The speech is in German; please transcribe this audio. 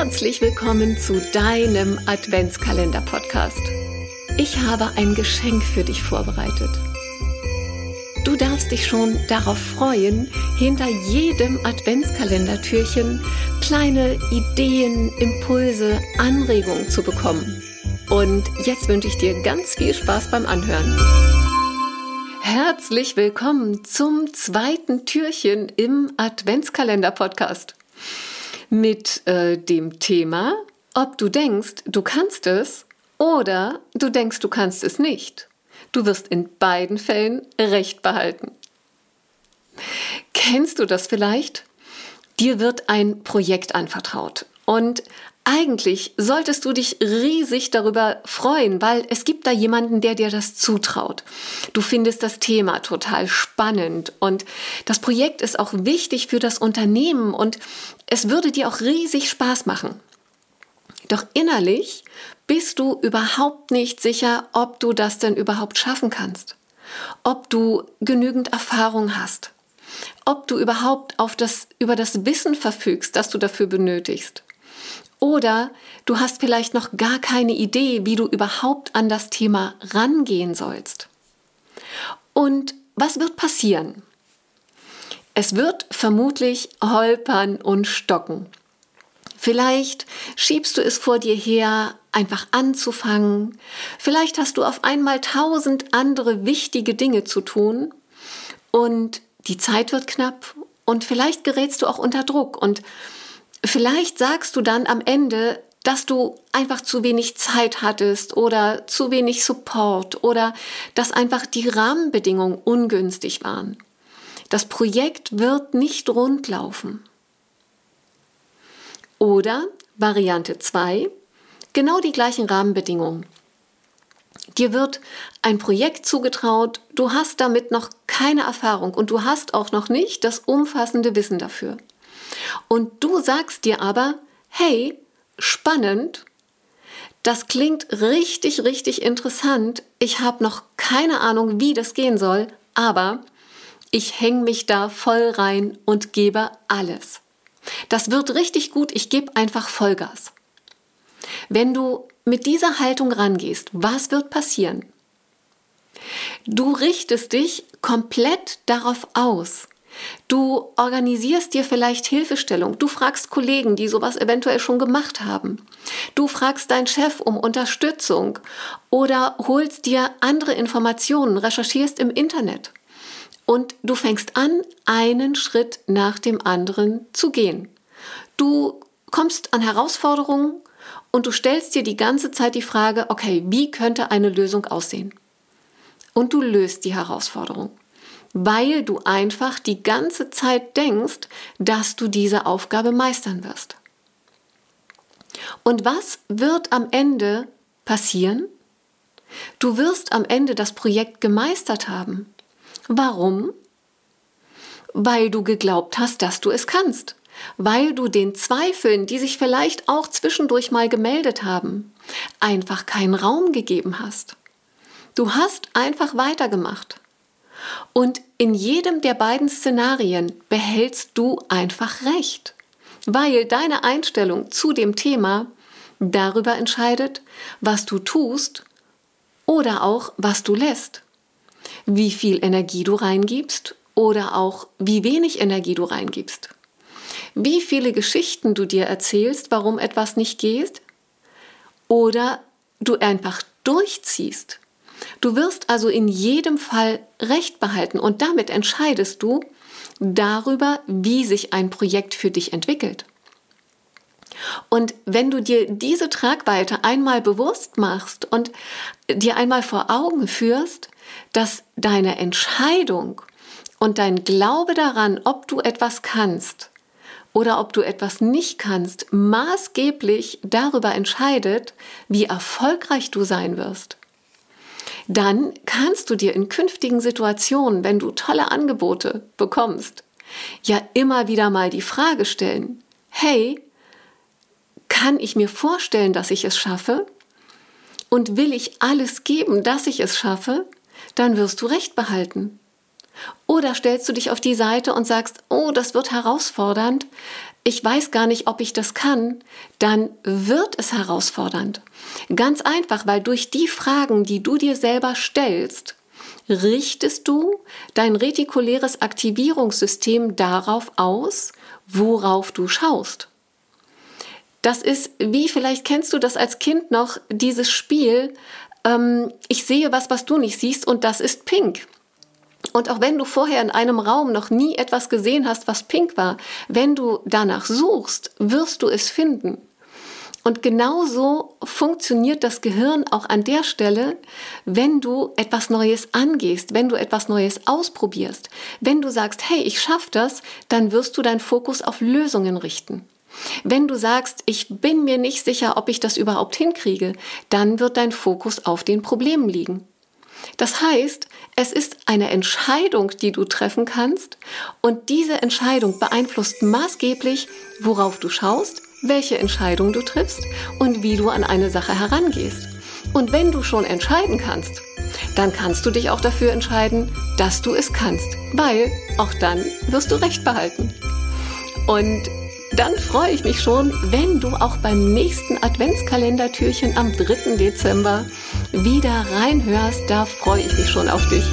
Herzlich willkommen zu deinem Adventskalender-Podcast. Ich habe ein Geschenk für dich vorbereitet. Du darfst dich schon darauf freuen, hinter jedem Adventskalendertürchen kleine Ideen, Impulse, Anregungen zu bekommen. Und jetzt wünsche ich dir ganz viel Spaß beim Anhören. Herzlich willkommen zum zweiten Türchen im Adventskalender-Podcast mit äh, dem Thema, ob du denkst, du kannst es oder du denkst, du kannst es nicht. Du wirst in beiden Fällen Recht behalten. Kennst du das vielleicht? Dir wird ein Projekt anvertraut und eigentlich solltest du dich riesig darüber freuen, weil es gibt da jemanden, der dir das zutraut. Du findest das Thema total spannend und das Projekt ist auch wichtig für das Unternehmen und es würde dir auch riesig Spaß machen. Doch innerlich bist du überhaupt nicht sicher, ob du das denn überhaupt schaffen kannst, ob du genügend Erfahrung hast, ob du überhaupt auf das, über das Wissen verfügst, das du dafür benötigst. Oder du hast vielleicht noch gar keine Idee, wie du überhaupt an das Thema rangehen sollst. Und was wird passieren? Es wird vermutlich holpern und stocken. Vielleicht schiebst du es vor dir her, einfach anzufangen. Vielleicht hast du auf einmal tausend andere wichtige Dinge zu tun und die Zeit wird knapp und vielleicht gerätst du auch unter Druck und Vielleicht sagst du dann am Ende, dass du einfach zu wenig Zeit hattest oder zu wenig Support oder dass einfach die Rahmenbedingungen ungünstig waren. Das Projekt wird nicht rund laufen. Oder Variante 2, genau die gleichen Rahmenbedingungen. Dir wird ein Projekt zugetraut, du hast damit noch keine Erfahrung und du hast auch noch nicht das umfassende Wissen dafür. Und du sagst dir aber, hey, spannend, das klingt richtig, richtig interessant. Ich habe noch keine Ahnung, wie das gehen soll, aber ich hänge mich da voll rein und gebe alles. Das wird richtig gut, ich gebe einfach Vollgas. Wenn du mit dieser Haltung rangehst, was wird passieren? Du richtest dich komplett darauf aus, Du organisierst dir vielleicht Hilfestellung. Du fragst Kollegen, die sowas eventuell schon gemacht haben. Du fragst deinen Chef um Unterstützung oder holst dir andere Informationen, recherchierst im Internet. Und du fängst an, einen Schritt nach dem anderen zu gehen. Du kommst an Herausforderungen und du stellst dir die ganze Zeit die Frage, okay, wie könnte eine Lösung aussehen? Und du löst die Herausforderung weil du einfach die ganze Zeit denkst, dass du diese Aufgabe meistern wirst. Und was wird am Ende passieren? Du wirst am Ende das Projekt gemeistert haben. Warum? Weil du geglaubt hast, dass du es kannst. Weil du den Zweifeln, die sich vielleicht auch zwischendurch mal gemeldet haben, einfach keinen Raum gegeben hast. Du hast einfach weitergemacht. Und in jedem der beiden Szenarien behältst du einfach recht, weil deine Einstellung zu dem Thema darüber entscheidet, was du tust oder auch was du lässt, wie viel Energie du reingibst oder auch wie wenig Energie du reingibst, wie viele Geschichten du dir erzählst, warum etwas nicht geht oder du einfach durchziehst Du wirst also in jedem Fall Recht behalten und damit entscheidest du darüber, wie sich ein Projekt für dich entwickelt. Und wenn du dir diese Tragweite einmal bewusst machst und dir einmal vor Augen führst, dass deine Entscheidung und dein Glaube daran, ob du etwas kannst oder ob du etwas nicht kannst, maßgeblich darüber entscheidet, wie erfolgreich du sein wirst, dann kannst du dir in künftigen Situationen, wenn du tolle Angebote bekommst, ja immer wieder mal die Frage stellen, hey, kann ich mir vorstellen, dass ich es schaffe? Und will ich alles geben, dass ich es schaffe? Dann wirst du recht behalten. Oder stellst du dich auf die Seite und sagst, oh, das wird herausfordernd, ich weiß gar nicht, ob ich das kann, dann wird es herausfordernd. Ganz einfach, weil durch die Fragen, die du dir selber stellst, richtest du dein retikuläres Aktivierungssystem darauf aus, worauf du schaust. Das ist, wie vielleicht kennst du das als Kind noch, dieses Spiel, ähm, ich sehe was, was du nicht siehst und das ist pink. Und auch wenn du vorher in einem Raum noch nie etwas gesehen hast, was pink war, wenn du danach suchst, wirst du es finden. Und genauso funktioniert das Gehirn auch an der Stelle, wenn du etwas Neues angehst, wenn du etwas Neues ausprobierst. Wenn du sagst, hey, ich schaffe das, dann wirst du deinen Fokus auf Lösungen richten. Wenn du sagst, ich bin mir nicht sicher, ob ich das überhaupt hinkriege, dann wird dein Fokus auf den Problemen liegen. Das heißt, es ist eine Entscheidung, die du treffen kannst und diese Entscheidung beeinflusst maßgeblich, worauf du schaust, welche Entscheidung du triffst und wie du an eine Sache herangehst. Und wenn du schon entscheiden kannst, dann kannst du dich auch dafür entscheiden, dass du es kannst, weil auch dann wirst du Recht behalten. Und dann freue ich mich schon, wenn du auch beim nächsten Adventskalendertürchen am 3. Dezember wieder reinhörst. Da freue ich mich schon auf dich.